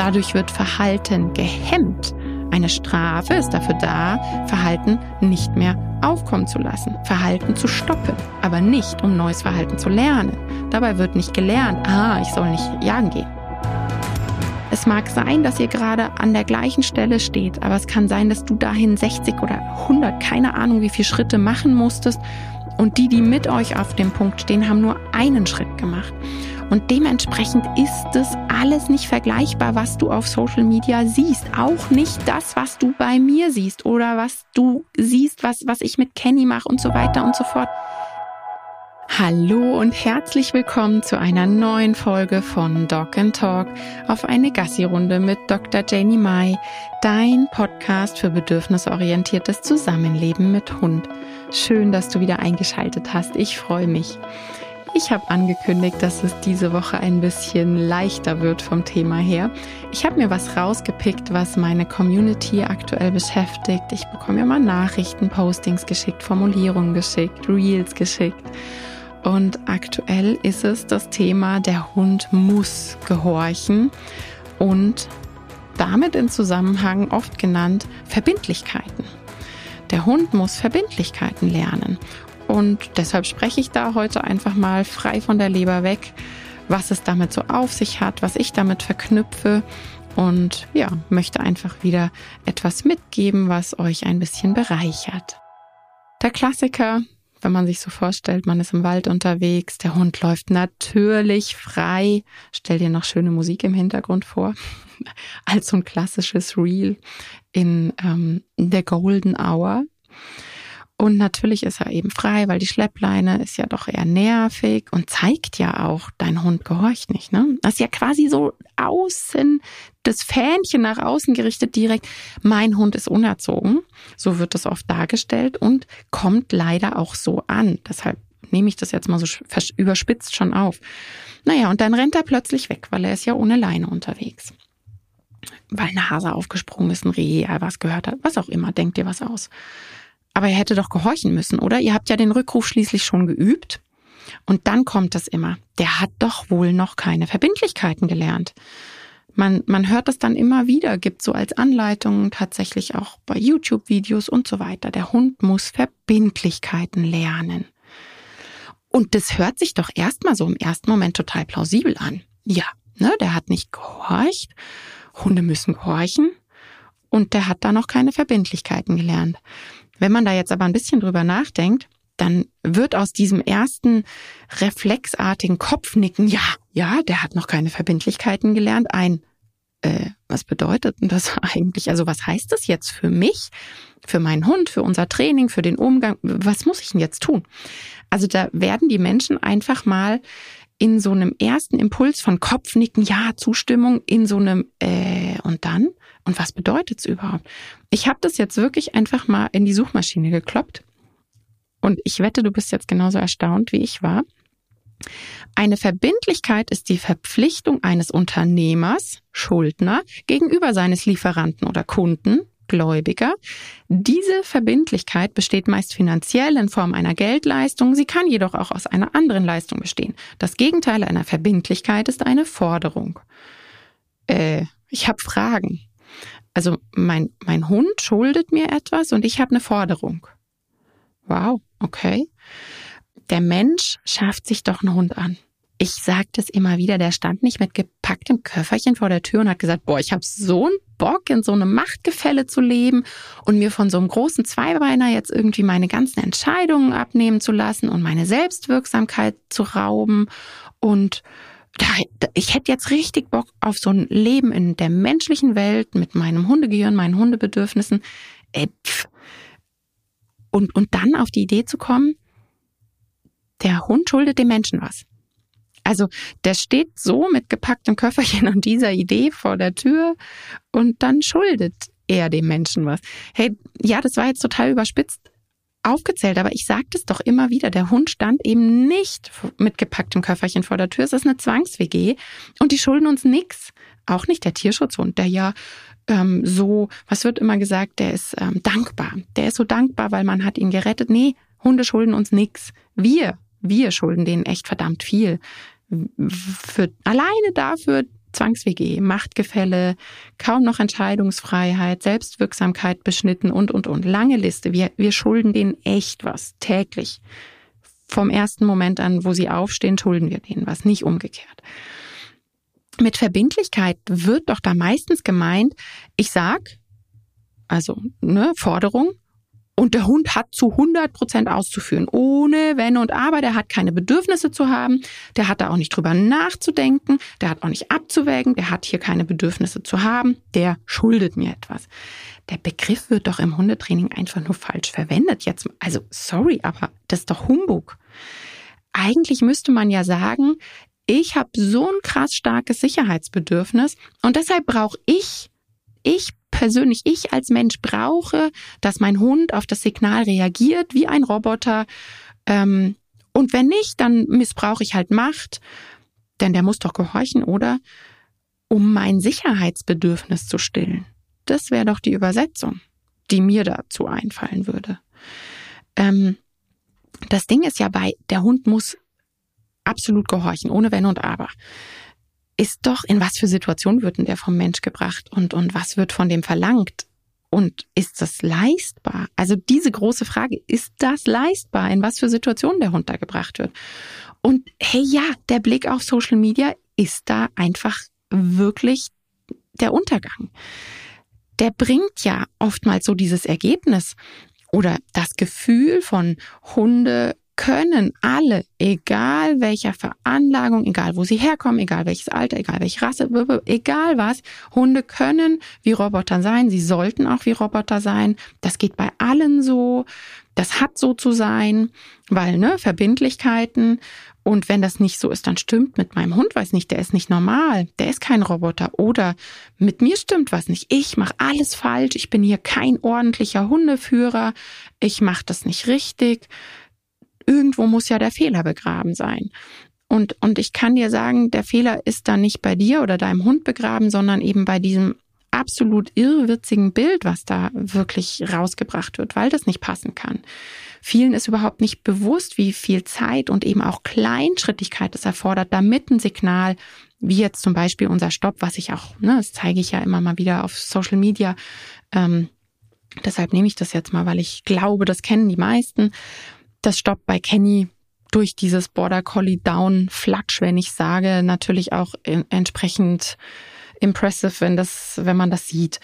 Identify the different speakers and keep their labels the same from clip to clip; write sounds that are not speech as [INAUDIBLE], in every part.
Speaker 1: Dadurch wird Verhalten gehemmt. Eine Strafe ist dafür da, Verhalten nicht mehr aufkommen zu lassen, Verhalten zu stoppen, aber nicht, um neues Verhalten zu lernen. Dabei wird nicht gelernt, ah, ich soll nicht jagen gehen. Es mag sein, dass ihr gerade an der gleichen Stelle steht, aber es kann sein, dass du dahin 60 oder 100, keine Ahnung, wie viele Schritte machen musstest. Und die, die mit euch auf dem Punkt stehen, haben nur einen Schritt gemacht. Und dementsprechend ist es alles nicht vergleichbar, was du auf Social Media siehst. Auch nicht das, was du bei mir siehst oder was du siehst, was, was ich mit Kenny mache und so weiter und so fort. Hallo und herzlich willkommen zu einer neuen Folge von Dog and Talk auf eine Gassi-Runde mit Dr. Janie Mai, dein Podcast für bedürfnisorientiertes Zusammenleben mit Hund. Schön, dass du wieder eingeschaltet hast. Ich freue mich. Ich habe angekündigt, dass es diese Woche ein bisschen leichter wird vom Thema her. Ich habe mir was rausgepickt, was meine Community aktuell beschäftigt. Ich bekomme ja mal Nachrichten, Postings geschickt, Formulierungen geschickt, Reels geschickt. Und aktuell ist es das Thema, der Hund muss gehorchen und damit in Zusammenhang oft genannt Verbindlichkeiten. Der Hund muss Verbindlichkeiten lernen. Und deshalb spreche ich da heute einfach mal frei von der Leber weg, was es damit so auf sich hat, was ich damit verknüpfe und ja, möchte einfach wieder etwas mitgeben, was euch ein bisschen bereichert. Der Klassiker, wenn man sich so vorstellt, man ist im Wald unterwegs, der Hund läuft natürlich frei. Stell dir noch schöne Musik im Hintergrund vor, [LAUGHS] als so ein klassisches Reel in ähm, der Golden Hour. Und natürlich ist er eben frei, weil die Schleppleine ist ja doch eher nervig und zeigt ja auch, dein Hund gehorcht nicht. Ne? Das ist ja quasi so außen, das Fähnchen nach außen gerichtet direkt. Mein Hund ist unerzogen. So wird das oft dargestellt und kommt leider auch so an. Deshalb nehme ich das jetzt mal so überspitzt schon auf. Naja, und dann rennt er plötzlich weg, weil er ist ja ohne Leine unterwegs. Weil eine Hase aufgesprungen ist, ein Reh, was gehört hat, was auch immer, denkt dir was aus. Aber ihr hättet doch gehorchen müssen, oder? Ihr habt ja den Rückruf schließlich schon geübt. Und dann kommt es immer. Der hat doch wohl noch keine Verbindlichkeiten gelernt. Man, man hört das dann immer wieder, gibt so als Anleitung tatsächlich auch bei YouTube-Videos und so weiter. Der Hund muss Verbindlichkeiten lernen. Und das hört sich doch erstmal so im ersten Moment total plausibel an. Ja, ne, der hat nicht gehorcht. Hunde müssen gehorchen. Und der hat da noch keine Verbindlichkeiten gelernt. Wenn man da jetzt aber ein bisschen drüber nachdenkt, dann wird aus diesem ersten reflexartigen Kopfnicken, ja, ja, der hat noch keine Verbindlichkeiten gelernt, ein, äh, was bedeutet denn das [LAUGHS] eigentlich? Also was heißt das jetzt für mich, für meinen Hund, für unser Training, für den Umgang? Was muss ich denn jetzt tun? Also da werden die Menschen einfach mal in so einem ersten Impuls von Kopfnicken, ja, Zustimmung, in so einem äh, und dann und was bedeutet es überhaupt? Ich habe das jetzt wirklich einfach mal in die Suchmaschine gekloppt. Und ich wette, du bist jetzt genauso erstaunt, wie ich war. Eine Verbindlichkeit ist die Verpflichtung eines Unternehmers, Schuldner, gegenüber seines Lieferanten oder Kunden, Gläubiger. Diese Verbindlichkeit besteht meist finanziell in Form einer Geldleistung, sie kann jedoch auch aus einer anderen Leistung bestehen. Das Gegenteil einer Verbindlichkeit ist eine Forderung. Äh, ich habe Fragen. Also mein, mein Hund schuldet mir etwas und ich habe eine Forderung. Wow, okay. Der Mensch schafft sich doch einen Hund an. Ich sage das immer wieder, der stand nicht mit gepacktem Köfferchen vor der Tür und hat gesagt, boah, ich habe so einen Bock, in so einem Machtgefälle zu leben und mir von so einem großen Zweibeiner jetzt irgendwie meine ganzen Entscheidungen abnehmen zu lassen und meine Selbstwirksamkeit zu rauben und ich hätte jetzt richtig Bock auf so ein Leben in der menschlichen Welt mit meinem Hundegehirn, meinen Hundebedürfnissen. Äh, und, und dann auf die Idee zu kommen, der Hund schuldet dem Menschen was. Also der steht so mit gepacktem Köfferchen und dieser Idee vor der Tür und dann schuldet er dem Menschen was. Hey, ja, das war jetzt total überspitzt, aufgezählt, aber ich sage das doch immer wieder, der Hund stand eben nicht mit gepacktem Köfferchen vor der Tür. Es ist eine Zwangs-WG und die schulden uns nix. Auch nicht der Tierschutzhund, der ja ähm, so, was wird immer gesagt, der ist ähm, dankbar. Der ist so dankbar, weil man hat ihn gerettet. Nee, Hunde schulden uns nix. Wir, wir schulden denen echt verdammt viel. Für, alleine dafür, Zwangs-WG, Machtgefälle, kaum noch Entscheidungsfreiheit, Selbstwirksamkeit beschnitten und, und, und. Lange Liste. Wir, wir schulden denen echt was, täglich. Vom ersten Moment an, wo sie aufstehen, schulden wir denen was, nicht umgekehrt. Mit Verbindlichkeit wird doch da meistens gemeint, ich sag, also ne, Forderung, und der Hund hat zu 100 Prozent auszuführen, ohne Wenn und Aber. Der hat keine Bedürfnisse zu haben. Der hat da auch nicht drüber nachzudenken. Der hat auch nicht abzuwägen. Der hat hier keine Bedürfnisse zu haben. Der schuldet mir etwas. Der Begriff wird doch im Hundetraining einfach nur falsch verwendet. Jetzt, also sorry, aber das ist doch Humbug. Eigentlich müsste man ja sagen, ich habe so ein krass starkes Sicherheitsbedürfnis und deshalb brauche ich, ich persönlich, ich als Mensch brauche, dass mein Hund auf das Signal reagiert wie ein Roboter. Ähm, und wenn nicht, dann missbrauche ich halt Macht, denn der muss doch gehorchen, oder? Um mein Sicherheitsbedürfnis zu stillen. Das wäre doch die Übersetzung, die mir dazu einfallen würde. Ähm, das Ding ist ja bei, der Hund muss absolut gehorchen, ohne Wenn und Aber ist doch, in was für Situationen wird denn der vom Mensch gebracht und, und was wird von dem verlangt? Und ist das leistbar? Also diese große Frage, ist das leistbar, in was für Situationen der Hund da gebracht wird? Und hey ja, der Blick auf Social Media ist da einfach wirklich der Untergang. Der bringt ja oftmals so dieses Ergebnis oder das Gefühl von Hunde können alle, egal welcher Veranlagung, egal wo sie herkommen, egal welches Alter, egal welche Rasse, egal was, Hunde können wie Roboter sein. Sie sollten auch wie Roboter sein. Das geht bei allen so. Das hat so zu sein, weil, ne, Verbindlichkeiten. Und wenn das nicht so ist, dann stimmt mit meinem Hund was nicht. Der ist nicht normal. Der ist kein Roboter. Oder mit mir stimmt was nicht. Ich mache alles falsch. Ich bin hier kein ordentlicher Hundeführer. Ich mache das nicht richtig irgendwo muss ja der Fehler begraben sein. Und, und ich kann dir sagen, der Fehler ist da nicht bei dir oder deinem Hund begraben, sondern eben bei diesem absolut irrwitzigen Bild, was da wirklich rausgebracht wird, weil das nicht passen kann. Vielen ist überhaupt nicht bewusst, wie viel Zeit und eben auch Kleinschrittigkeit es erfordert, damit ein Signal, wie jetzt zum Beispiel unser Stopp, was ich auch, ne, das zeige ich ja immer mal wieder auf Social Media, ähm, deshalb nehme ich das jetzt mal, weil ich glaube, das kennen die meisten, das stoppt bei Kenny durch dieses Border Collie Down Flatsch, wenn ich sage, natürlich auch entsprechend impressive, wenn das, wenn man das sieht.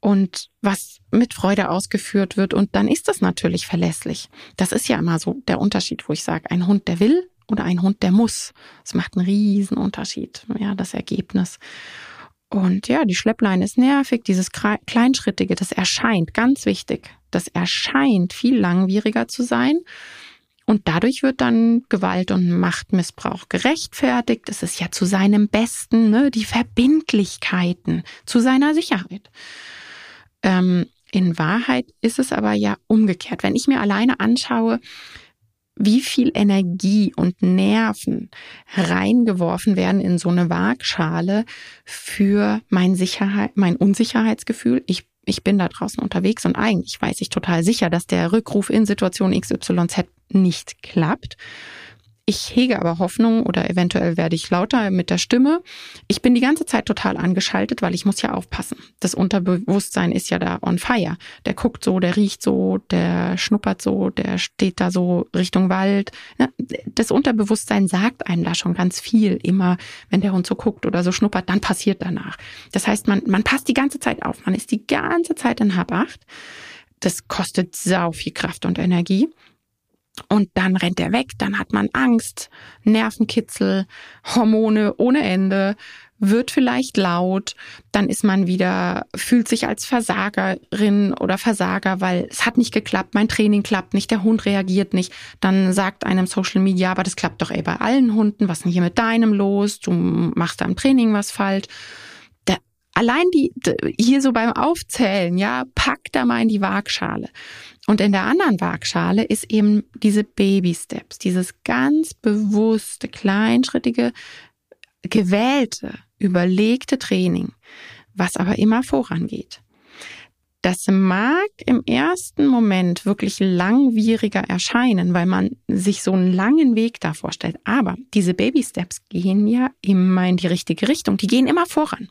Speaker 1: Und was mit Freude ausgeführt wird. Und dann ist das natürlich verlässlich. Das ist ja immer so der Unterschied, wo ich sage, ein Hund, der will oder ein Hund, der muss. Das macht einen riesen Unterschied. Ja, das Ergebnis. Und ja, die Schleppleine ist nervig, dieses Kleinschrittige, das erscheint, ganz wichtig, das erscheint viel langwieriger zu sein. Und dadurch wird dann Gewalt und Machtmissbrauch gerechtfertigt. Es ist ja zu seinem Besten, ne, die Verbindlichkeiten, zu seiner Sicherheit. Ähm, in Wahrheit ist es aber ja umgekehrt. Wenn ich mir alleine anschaue, wie viel Energie und Nerven reingeworfen werden in so eine Waagschale für mein Sicherheit, mein Unsicherheitsgefühl. Ich ich bin da draußen unterwegs und eigentlich weiß ich total sicher, dass der Rückruf in Situation XYZ nicht klappt. Ich hege aber Hoffnung oder eventuell werde ich lauter mit der Stimme. Ich bin die ganze Zeit total angeschaltet, weil ich muss ja aufpassen. Das Unterbewusstsein ist ja da on fire. Der guckt so, der riecht so, der schnuppert so, der steht da so Richtung Wald. Das Unterbewusstsein sagt einem da schon ganz viel. Immer, wenn der Hund so guckt oder so schnuppert, dann passiert danach. Das heißt, man, man passt die ganze Zeit auf. Man ist die ganze Zeit in Habacht. Das kostet sau viel Kraft und Energie. Und dann rennt er weg, dann hat man Angst, Nervenkitzel, Hormone ohne Ende, wird vielleicht laut, dann ist man wieder, fühlt sich als Versagerin oder Versager, weil es hat nicht geklappt, mein Training klappt nicht, der Hund reagiert nicht. Dann sagt einem Social Media, aber das klappt doch eh bei allen Hunden, was ist denn hier mit deinem los? Du machst am Training was falsch. Allein die, hier so beim Aufzählen, ja, pack da mal in die Waagschale. Und in der anderen Waagschale ist eben diese Baby Steps, dieses ganz bewusste, kleinschrittige, gewählte, überlegte Training, was aber immer vorangeht. Das mag im ersten Moment wirklich langwieriger erscheinen, weil man sich so einen langen Weg da vorstellt. Aber diese Baby Steps gehen ja immer in die richtige Richtung. Die gehen immer voran.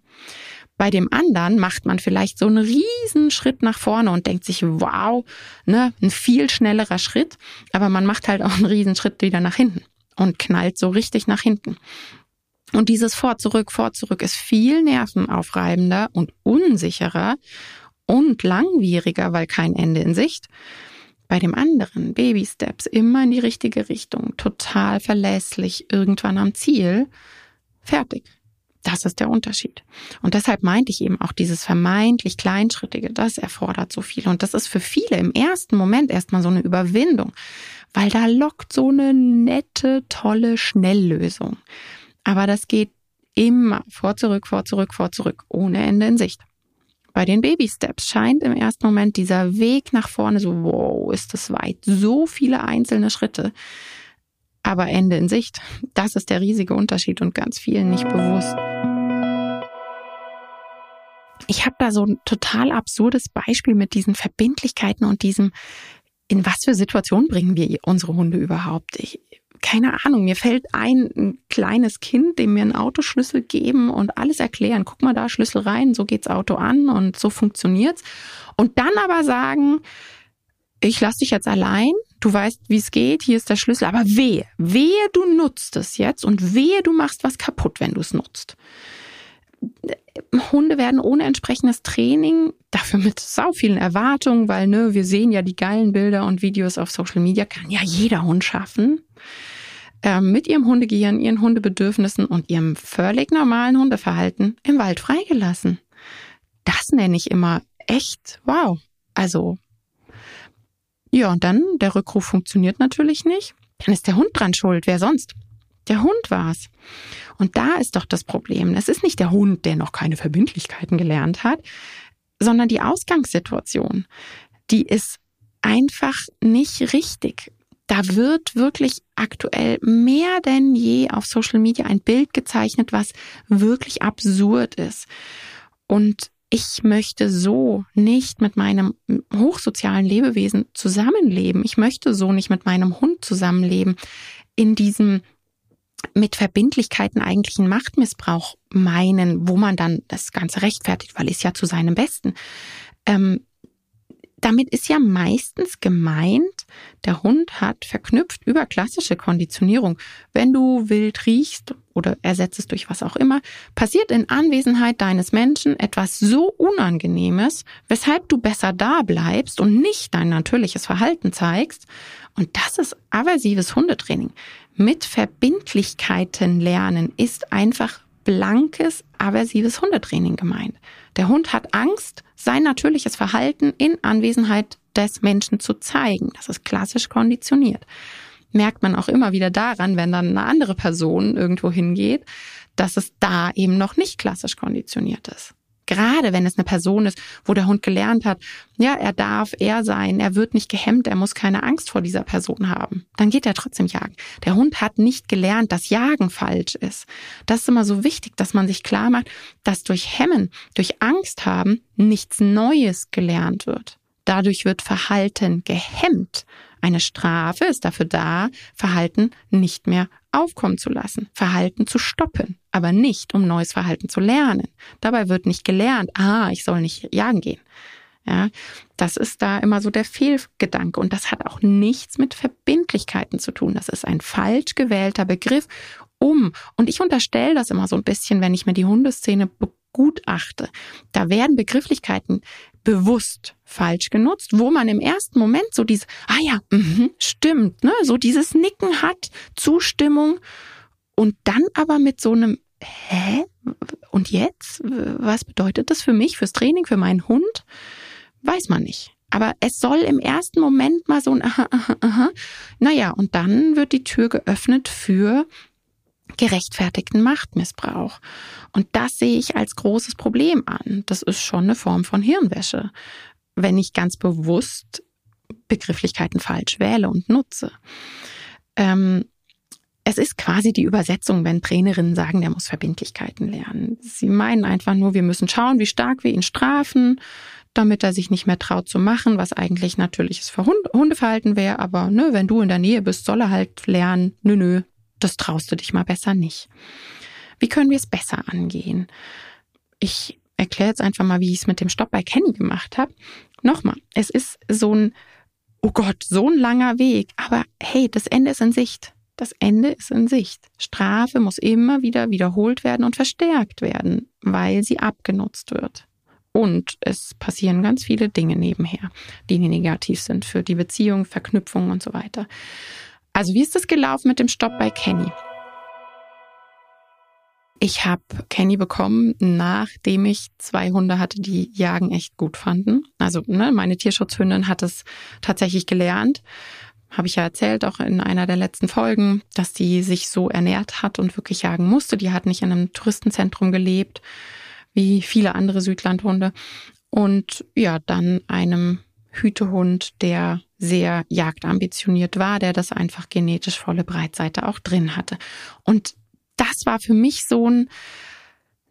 Speaker 1: Bei dem anderen macht man vielleicht so einen riesen Schritt nach vorne und denkt sich, wow, ne, ein viel schnellerer Schritt. Aber man macht halt auch einen riesen Schritt wieder nach hinten und knallt so richtig nach hinten. Und dieses Vor, zurück, vor, zurück ist viel nervenaufreibender und unsicherer und langwieriger, weil kein Ende in Sicht. Bei dem anderen, Baby Steps, immer in die richtige Richtung, total verlässlich, irgendwann am Ziel, fertig. Das ist der Unterschied. Und deshalb meinte ich eben auch dieses vermeintlich Kleinschrittige, das erfordert so viel. Und das ist für viele im ersten Moment erstmal so eine Überwindung, weil da lockt so eine nette, tolle Schnelllösung. Aber das geht immer vor, zurück, vor, zurück, vor, zurück, ohne Ende in Sicht. Bei den Baby Steps scheint im ersten Moment dieser Weg nach vorne so, wow, ist das weit, so viele einzelne Schritte. Aber Ende in Sicht, das ist der riesige Unterschied und ganz vielen nicht bewusst. Ich habe da so ein total absurdes Beispiel mit diesen Verbindlichkeiten und diesem, in was für Situationen bringen wir unsere Hunde überhaupt? Ich, keine Ahnung, mir fällt ein, ein kleines Kind, dem wir einen Autoschlüssel geben und alles erklären. Guck mal da, Schlüssel rein, so geht's Auto an und so funktioniert's. Und dann aber sagen, ich lass dich jetzt allein, du weißt, wie es geht, hier ist der Schlüssel, aber wehe, wehe, du nutzt es jetzt und wehe, du machst was kaputt, wenn du es nutzt. Hunde werden ohne entsprechendes Training, dafür mit sau vielen Erwartungen, weil ne, wir sehen ja die geilen Bilder und Videos auf Social Media, kann ja jeder Hund schaffen äh, mit ihrem Hundegehirn, ihren Hundebedürfnissen und ihrem völlig normalen Hundeverhalten im Wald freigelassen. Das nenne ich immer echt wow. Also, ja, und dann, der Rückruf funktioniert natürlich nicht. Dann ist der Hund dran schuld. Wer sonst? Der Hund war's. Und da ist doch das Problem. Es ist nicht der Hund, der noch keine Verbindlichkeiten gelernt hat, sondern die Ausgangssituation. Die ist einfach nicht richtig da wird wirklich aktuell mehr denn je auf Social Media ein Bild gezeichnet, was wirklich absurd ist. Und ich möchte so nicht mit meinem hochsozialen Lebewesen zusammenleben. Ich möchte so nicht mit meinem Hund zusammenleben. In diesem mit Verbindlichkeiten eigentlichen Machtmissbrauch meinen, wo man dann das Ganze rechtfertigt, weil es ja zu seinem Besten. Ähm, damit ist ja meistens gemeint, der Hund hat verknüpft über klassische Konditionierung. Wenn du wild riechst oder ersetzt es durch was auch immer, passiert in Anwesenheit deines Menschen etwas so Unangenehmes, weshalb du besser da bleibst und nicht dein natürliches Verhalten zeigst. Und das ist aversives Hundetraining. Mit Verbindlichkeiten lernen ist einfach blankes, aversives Hundetraining gemeint. Der Hund hat Angst, sein natürliches Verhalten in Anwesenheit des Menschen zu zeigen. Das ist klassisch konditioniert. Merkt man auch immer wieder daran, wenn dann eine andere Person irgendwo hingeht, dass es da eben noch nicht klassisch konditioniert ist. Gerade wenn es eine Person ist, wo der Hund gelernt hat, ja, er darf er sein, er wird nicht gehemmt, er muss keine Angst vor dieser Person haben, dann geht er trotzdem jagen. Der Hund hat nicht gelernt, dass Jagen falsch ist. Das ist immer so wichtig, dass man sich klar macht, dass durch Hemmen, durch Angst haben, nichts Neues gelernt wird. Dadurch wird Verhalten gehemmt. Eine Strafe ist dafür da, Verhalten nicht mehr aufkommen zu lassen, Verhalten zu stoppen, aber nicht, um neues Verhalten zu lernen. Dabei wird nicht gelernt, ah, ich soll nicht jagen gehen. Ja, das ist da immer so der Fehlgedanke und das hat auch nichts mit Verbindlichkeiten zu tun. Das ist ein falsch gewählter Begriff, um, und ich unterstelle das immer so ein bisschen, wenn ich mir die Hundeszene begutachte. Da werden Begrifflichkeiten bewusst falsch genutzt, wo man im ersten Moment so dieses, ah ja, mh, stimmt, ne, so dieses Nicken hat, Zustimmung und dann aber mit so einem, hä? Und jetzt? Was bedeutet das für mich, fürs Training, für meinen Hund? Weiß man nicht. Aber es soll im ersten Moment mal so ein aha, aha, aha. Naja, und dann wird die Tür geöffnet für gerechtfertigten Machtmissbrauch. Und das sehe ich als großes Problem an. Das ist schon eine Form von Hirnwäsche, wenn ich ganz bewusst Begrifflichkeiten falsch wähle und nutze. Ähm, es ist quasi die Übersetzung, wenn Trainerinnen sagen, der muss Verbindlichkeiten lernen. Sie meinen einfach nur, wir müssen schauen, wie stark wir ihn strafen, damit er sich nicht mehr traut zu machen, was eigentlich natürliches Hundeverhalten wäre. Aber ne, wenn du in der Nähe bist, soll er halt lernen, nö, nö, das traust du dich mal besser nicht. Wie können wir es besser angehen? Ich erkläre jetzt einfach mal, wie ich es mit dem Stopp bei Kenny gemacht habe. Nochmal, es ist so ein, oh Gott, so ein langer Weg, aber hey, das Ende ist in Sicht. Das Ende ist in Sicht. Strafe muss immer wieder wiederholt werden und verstärkt werden, weil sie abgenutzt wird. Und es passieren ganz viele Dinge nebenher, die negativ sind für die Beziehung, Verknüpfung und so weiter. Also wie ist es gelaufen mit dem Stopp bei Kenny? Ich habe Kenny bekommen, nachdem ich zwei Hunde hatte, die Jagen echt gut fanden. Also ne, meine Tierschutzhündin hat es tatsächlich gelernt habe ich ja erzählt, auch in einer der letzten Folgen, dass die sich so ernährt hat und wirklich jagen musste. Die hat nicht in einem Touristenzentrum gelebt, wie viele andere Südlandhunde. Und ja, dann einem Hütehund, der sehr jagdambitioniert war, der das einfach genetisch volle Breitseite auch drin hatte. Und das war für mich so ein,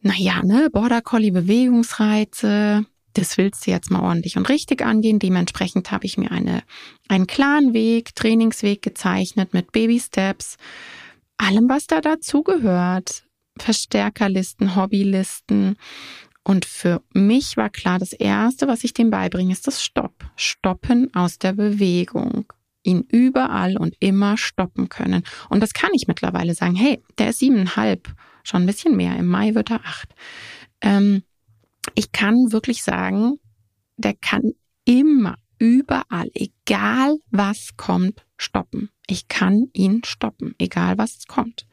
Speaker 1: naja, ne, Border Collie Bewegungsreize, das willst du jetzt mal ordentlich und richtig angehen. Dementsprechend habe ich mir eine, einen klaren Weg, Trainingsweg gezeichnet mit Baby Steps, allem, was da dazugehört. Verstärkerlisten, Hobbylisten. Und für mich war klar, das Erste, was ich dem beibringe, ist das Stopp. Stoppen aus der Bewegung. Ihn überall und immer stoppen können. Und das kann ich mittlerweile sagen. Hey, der ist siebeneinhalb, schon ein bisschen mehr. Im Mai wird er acht. Ähm, ich kann wirklich sagen, der kann immer, überall, egal was kommt, stoppen. Ich kann ihn stoppen, egal was kommt.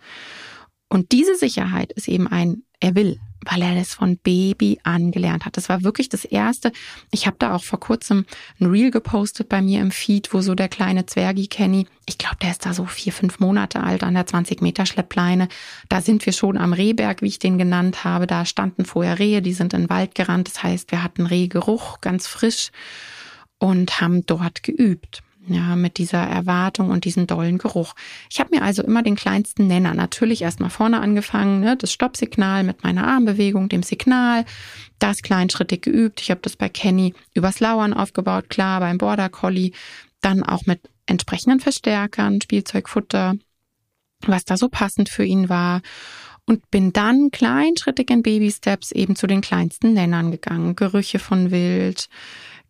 Speaker 1: Und diese Sicherheit ist eben ein, er will, weil er das von Baby angelernt hat. Das war wirklich das Erste. Ich habe da auch vor kurzem ein Reel gepostet bei mir im Feed, wo so der kleine Zwergi Kenny, ich glaube, der ist da so vier, fünf Monate alt an der 20 Meter Schleppleine. Da sind wir schon am Rehberg, wie ich den genannt habe. Da standen vorher Rehe, die sind in den Wald gerannt. Das heißt, wir hatten Rehgeruch, ganz frisch und haben dort geübt ja, mit dieser Erwartung und diesem dollen Geruch. Ich habe mir also immer den kleinsten Nenner natürlich erstmal vorne angefangen, ne, das Stoppsignal mit meiner Armbewegung, dem Signal, das kleinschrittig geübt. Ich habe das bei Kenny übers Lauern aufgebaut, klar, beim Border Collie, dann auch mit entsprechenden Verstärkern, Spielzeugfutter, was da so passend für ihn war und bin dann kleinschrittig in Baby Steps eben zu den kleinsten Nennern gegangen. Gerüche von Wild,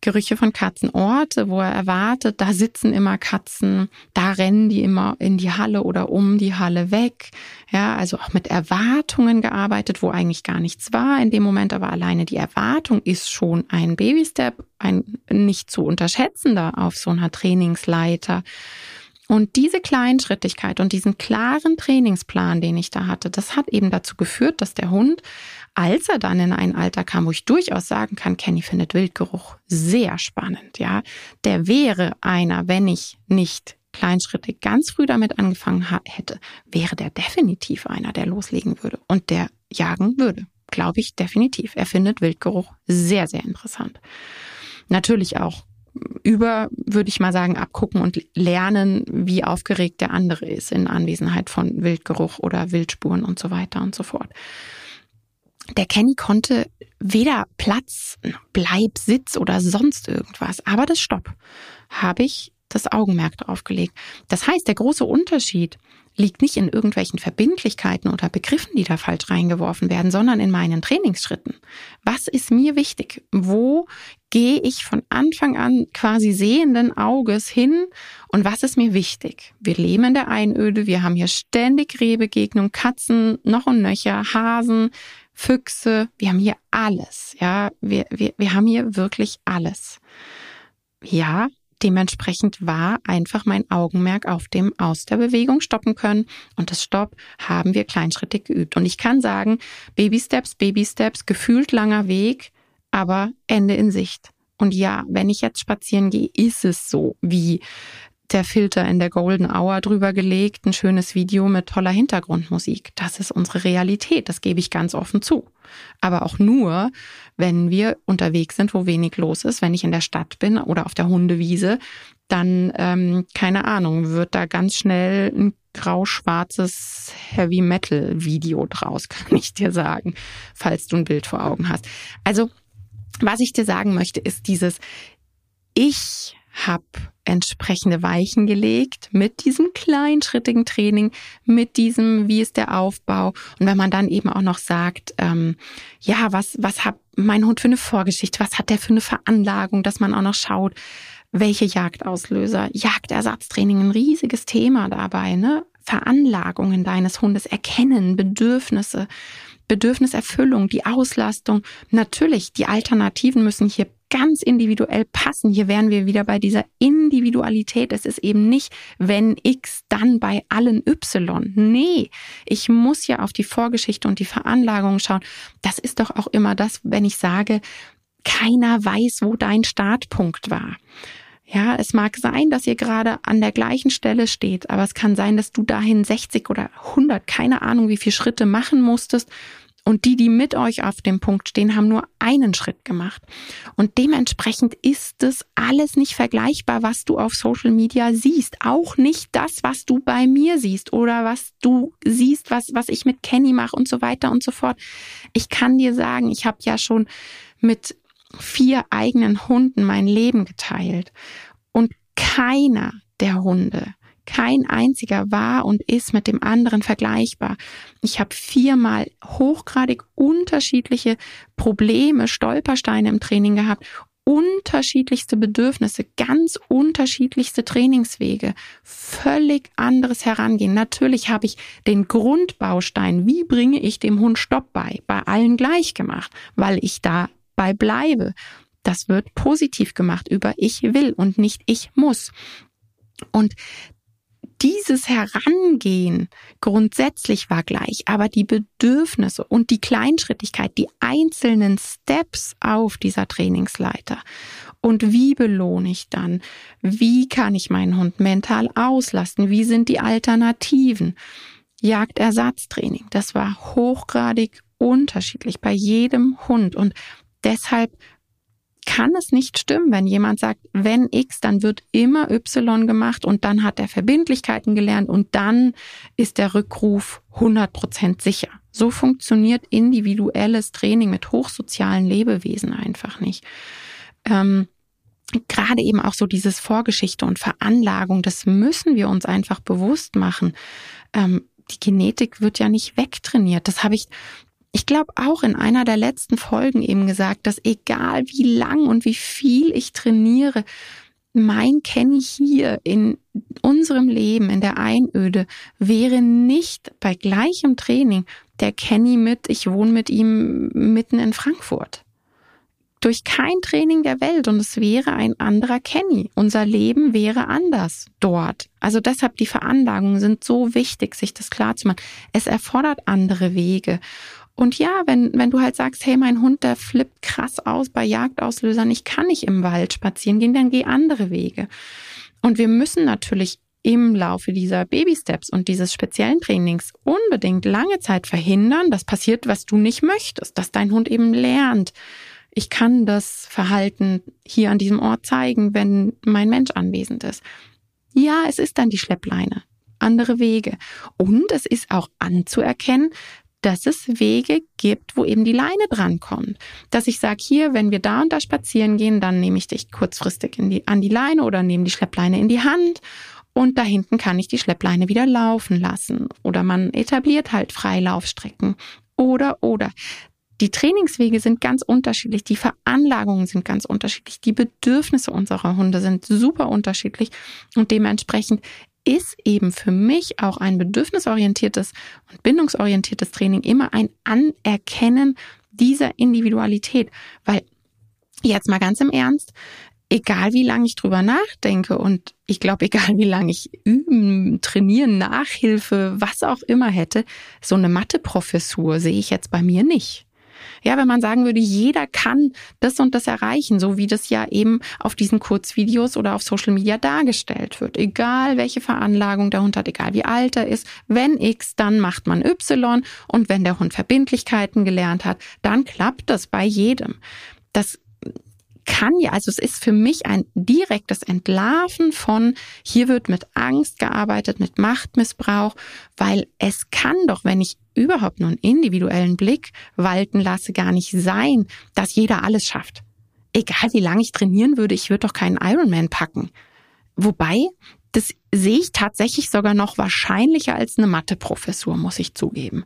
Speaker 1: Gerüche von Katzen, Orte, wo er erwartet, da sitzen immer Katzen, da rennen die immer in die Halle oder um die Halle weg. Ja, also auch mit Erwartungen gearbeitet, wo eigentlich gar nichts war in dem Moment, aber alleine die Erwartung ist schon ein Baby-Step, ein nicht zu unterschätzender auf so einer Trainingsleiter. Und diese Kleinschrittigkeit und diesen klaren Trainingsplan, den ich da hatte, das hat eben dazu geführt, dass der Hund als er dann in ein Alter kam, wo ich durchaus sagen kann, Kenny findet Wildgeruch sehr spannend, ja, der wäre einer, wenn ich nicht kleinschrittig ganz früh damit angefangen hätte, wäre der definitiv einer, der loslegen würde und der jagen würde. Glaube ich definitiv. Er findet Wildgeruch sehr, sehr interessant. Natürlich auch über, würde ich mal sagen, abgucken und lernen, wie aufgeregt der andere ist in Anwesenheit von Wildgeruch oder Wildspuren und so weiter und so fort der Kenny konnte weder Platz, Bleib, Sitz oder sonst irgendwas, aber das Stopp habe ich das Augenmerk drauf gelegt. Das heißt, der große Unterschied liegt nicht in irgendwelchen Verbindlichkeiten oder Begriffen, die da falsch reingeworfen werden, sondern in meinen Trainingsschritten. Was ist mir wichtig? Wo gehe ich von Anfang an quasi sehenden Auges hin und was ist mir wichtig? Wir leben in der Einöde, wir haben hier ständig Rehbegegnung, Katzen, noch und nöcher, Hasen, Füchse, wir haben hier alles, ja, wir, wir, wir haben hier wirklich alles. Ja, dementsprechend war einfach mein Augenmerk auf dem aus der Bewegung stoppen können und das Stopp haben wir kleinschrittig geübt. Und ich kann sagen, Baby Steps, Baby Steps, gefühlt langer Weg, aber Ende in Sicht. Und ja, wenn ich jetzt spazieren gehe, ist es so, wie der Filter in der Golden Hour drüber gelegt, ein schönes Video mit toller Hintergrundmusik. Das ist unsere Realität, das gebe ich ganz offen zu. Aber auch nur, wenn wir unterwegs sind, wo wenig los ist, wenn ich in der Stadt bin oder auf der Hundewiese, dann, ähm, keine Ahnung, wird da ganz schnell ein grau-schwarzes Heavy Metal Video draus, [LAUGHS] kann ich dir sagen, falls du ein Bild vor Augen hast. Also, was ich dir sagen möchte, ist dieses, ich habe entsprechende Weichen gelegt mit diesem kleinschrittigen Training, mit diesem, wie ist der Aufbau. Und wenn man dann eben auch noch sagt, ähm, ja, was, was hat mein Hund für eine Vorgeschichte, was hat der für eine Veranlagung, dass man auch noch schaut, welche Jagdauslöser, Jagdersatztraining, ein riesiges Thema dabei, ne? Veranlagungen deines Hundes erkennen, Bedürfnisse, Bedürfniserfüllung, die Auslastung. Natürlich, die Alternativen müssen hier ganz individuell passen. Hier wären wir wieder bei dieser Individualität. Es ist eben nicht, wenn X, dann bei allen Y. Nee, ich muss ja auf die Vorgeschichte und die Veranlagung schauen. Das ist doch auch immer das, wenn ich sage, keiner weiß, wo dein Startpunkt war. Ja, es mag sein, dass ihr gerade an der gleichen Stelle steht, aber es kann sein, dass du dahin 60 oder 100, keine Ahnung, wie viele Schritte machen musstest. Und die, die mit euch auf dem Punkt stehen, haben nur einen Schritt gemacht. Und dementsprechend ist es alles nicht vergleichbar, was du auf Social Media siehst. Auch nicht das, was du bei mir siehst oder was du siehst, was, was ich mit Kenny mache und so weiter und so fort. Ich kann dir sagen, ich habe ja schon mit vier eigenen Hunden mein Leben geteilt. Und keiner der Hunde, kein einziger war und ist mit dem anderen vergleichbar. Ich habe viermal hochgradig unterschiedliche Probleme, Stolpersteine im Training gehabt unterschiedlichste Bedürfnisse, ganz unterschiedlichste Trainingswege, völlig anderes Herangehen. Natürlich habe ich den Grundbaustein, wie bringe ich dem Hund Stopp bei, bei allen gleich gemacht, weil ich da bei bleibe. Das wird positiv gemacht über ich will und nicht ich muss. Und dieses Herangehen grundsätzlich war gleich, aber die Bedürfnisse und die Kleinschrittigkeit, die einzelnen Steps auf dieser Trainingsleiter und wie belohne ich dann? Wie kann ich meinen Hund mental auslasten? Wie sind die Alternativen? Jagdersatztraining, das war hochgradig unterschiedlich bei jedem Hund und deshalb kann es nicht stimmen, wenn jemand sagt, wenn X, dann wird immer Y gemacht und dann hat er Verbindlichkeiten gelernt und dann ist der Rückruf 100 Prozent sicher. So funktioniert individuelles Training mit hochsozialen Lebewesen einfach nicht. Ähm, gerade eben auch so dieses Vorgeschichte und Veranlagung, das müssen wir uns einfach bewusst machen. Ähm, die Genetik wird ja nicht wegtrainiert. Das habe ich ich glaube auch in einer der letzten Folgen eben gesagt, dass egal wie lang und wie viel ich trainiere, mein Kenny hier in unserem Leben, in der Einöde, wäre nicht bei gleichem Training der Kenny mit, ich wohne mit ihm mitten in Frankfurt. Durch kein Training der Welt und es wäre ein anderer Kenny. Unser Leben wäre anders dort. Also deshalb die Veranlagungen sind so wichtig, sich das klar zu machen. Es erfordert andere Wege. Und ja, wenn, wenn du halt sagst, hey, mein Hund, der flippt krass aus bei Jagdauslösern, ich kann nicht im Wald spazieren gehen, dann geh andere Wege. Und wir müssen natürlich im Laufe dieser Baby-Steps und dieses speziellen Trainings unbedingt lange Zeit verhindern, dass passiert, was du nicht möchtest, dass dein Hund eben lernt. Ich kann das Verhalten hier an diesem Ort zeigen, wenn mein Mensch anwesend ist. Ja, es ist dann die Schleppleine andere Wege. Und es ist auch anzuerkennen, dass es Wege gibt, wo eben die Leine drankommt. Dass ich sage, hier, wenn wir da und da spazieren gehen, dann nehme ich dich kurzfristig die, an die Leine oder nehme die Schleppleine in die Hand und da hinten kann ich die Schleppleine wieder laufen lassen. Oder man etabliert halt Freilaufstrecken. Oder, oder. Die Trainingswege sind ganz unterschiedlich, die Veranlagungen sind ganz unterschiedlich, die Bedürfnisse unserer Hunde sind super unterschiedlich und dementsprechend ist eben für mich auch ein bedürfnisorientiertes und bindungsorientiertes Training immer ein Anerkennen dieser Individualität. Weil jetzt mal ganz im Ernst, egal wie lange ich drüber nachdenke und ich glaube, [LAUGHS] egal wie lange ich üben, trainieren, Nachhilfe, was auch immer hätte, so eine Matheprofessur sehe ich jetzt bei mir nicht. Ja, wenn man sagen würde, jeder kann das und das erreichen, so wie das ja eben auf diesen Kurzvideos oder auf Social Media dargestellt wird. Egal welche Veranlagung der Hund hat, egal wie alt er ist. Wenn X, dann macht man Y und wenn der Hund Verbindlichkeiten gelernt hat, dann klappt das bei jedem. Das kann ja, also es ist für mich ein direktes Entlarven von, hier wird mit Angst gearbeitet, mit Machtmissbrauch, weil es kann doch, wenn ich überhaupt nur einen individuellen Blick walten lasse, gar nicht sein, dass jeder alles schafft. Egal wie lange ich trainieren würde, ich würde doch keinen Ironman packen. Wobei, das sehe ich tatsächlich sogar noch wahrscheinlicher als eine Matheprofessur, muss ich zugeben.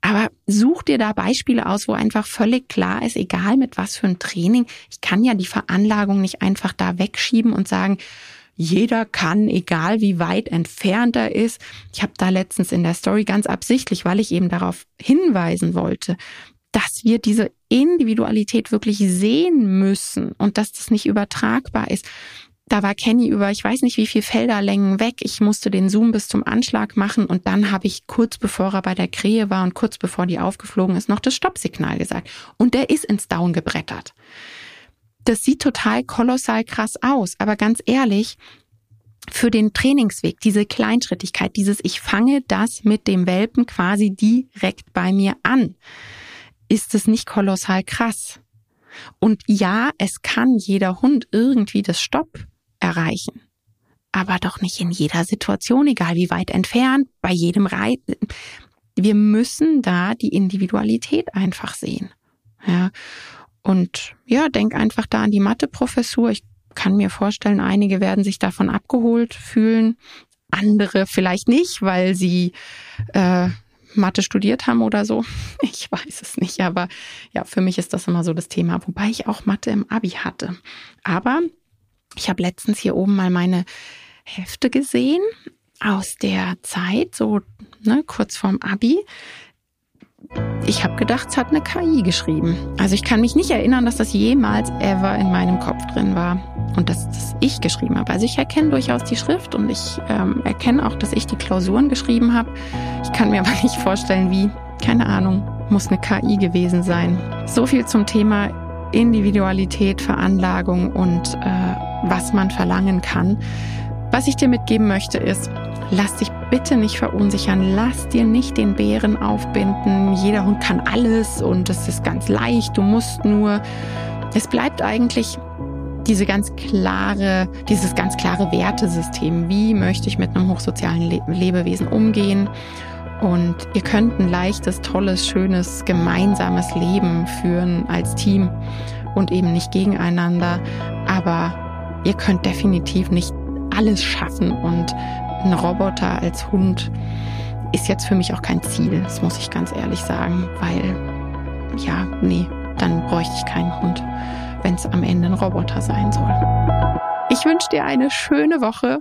Speaker 1: Aber such dir da Beispiele aus, wo einfach völlig klar ist, egal mit was für ein Training, ich kann ja die Veranlagung nicht einfach da wegschieben und sagen, jeder kann, egal wie weit entfernt er ist. Ich habe da letztens in der Story ganz absichtlich, weil ich eben darauf hinweisen wollte, dass wir diese Individualität wirklich sehen müssen und dass das nicht übertragbar ist. Da war Kenny über, ich weiß nicht wie viel Felderlängen weg. Ich musste den Zoom bis zum Anschlag machen und dann habe ich kurz bevor er bei der Krähe war und kurz bevor die aufgeflogen ist, noch das Stoppsignal gesagt. Und der ist ins Down gebrettert. Das sieht total kolossal krass aus, aber ganz ehrlich, für den Trainingsweg, diese Kleinschrittigkeit, dieses ich fange das mit dem Welpen quasi direkt bei mir an, ist es nicht kolossal krass. Und ja, es kann jeder Hund irgendwie das Stopp erreichen. Aber doch nicht in jeder Situation, egal wie weit entfernt, bei jedem Reiten. Wir müssen da die Individualität einfach sehen. Ja. Und ja, denk einfach da an die Matheprofessur. Ich kann mir vorstellen, einige werden sich davon abgeholt fühlen, andere vielleicht nicht, weil sie äh, Mathe studiert haben oder so. [LAUGHS] Ich weiß es nicht, aber ja, für mich ist das immer so das Thema, wobei ich auch Mathe im Abi hatte. Aber ich habe letztens hier oben mal meine Hefte gesehen aus der Zeit, so ne, kurz vorm Abi. Ich habe gedacht, es hat eine KI geschrieben. Also ich kann mich nicht erinnern, dass das jemals ever in meinem Kopf drin war und dass das ich geschrieben habe. Also ich erkenne durchaus die Schrift und ich ähm, erkenne auch, dass ich die Klausuren geschrieben habe. Ich kann mir [LAUGHS] aber nicht vorstellen, wie. Keine Ahnung, muss eine KI gewesen sein. So viel zum Thema Individualität, Veranlagung und äh, was man verlangen kann. Was ich dir mitgeben möchte ist, lass dich bitte nicht verunsichern, lass dir nicht den Bären aufbinden. Jeder Hund kann alles und es ist ganz leicht, du musst nur. Es bleibt eigentlich diese ganz klare, dieses ganz klare Wertesystem. Wie möchte ich mit einem hochsozialen Le Lebewesen umgehen? Und ihr könnt ein leichtes, tolles, schönes, gemeinsames Leben führen als Team und eben nicht gegeneinander. Aber ihr könnt definitiv nicht alles schaffen und ein Roboter als Hund ist jetzt für mich auch kein Ziel, das muss ich ganz ehrlich sagen, weil ja, nee, dann bräuchte ich keinen Hund, wenn es am Ende ein Roboter sein soll. Ich wünsche dir eine schöne Woche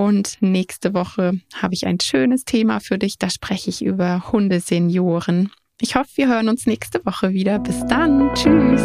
Speaker 1: und nächste Woche habe ich ein schönes Thema für dich. Da spreche ich über Hundesenioren. Ich hoffe, wir hören uns nächste Woche wieder. Bis dann. Tschüss.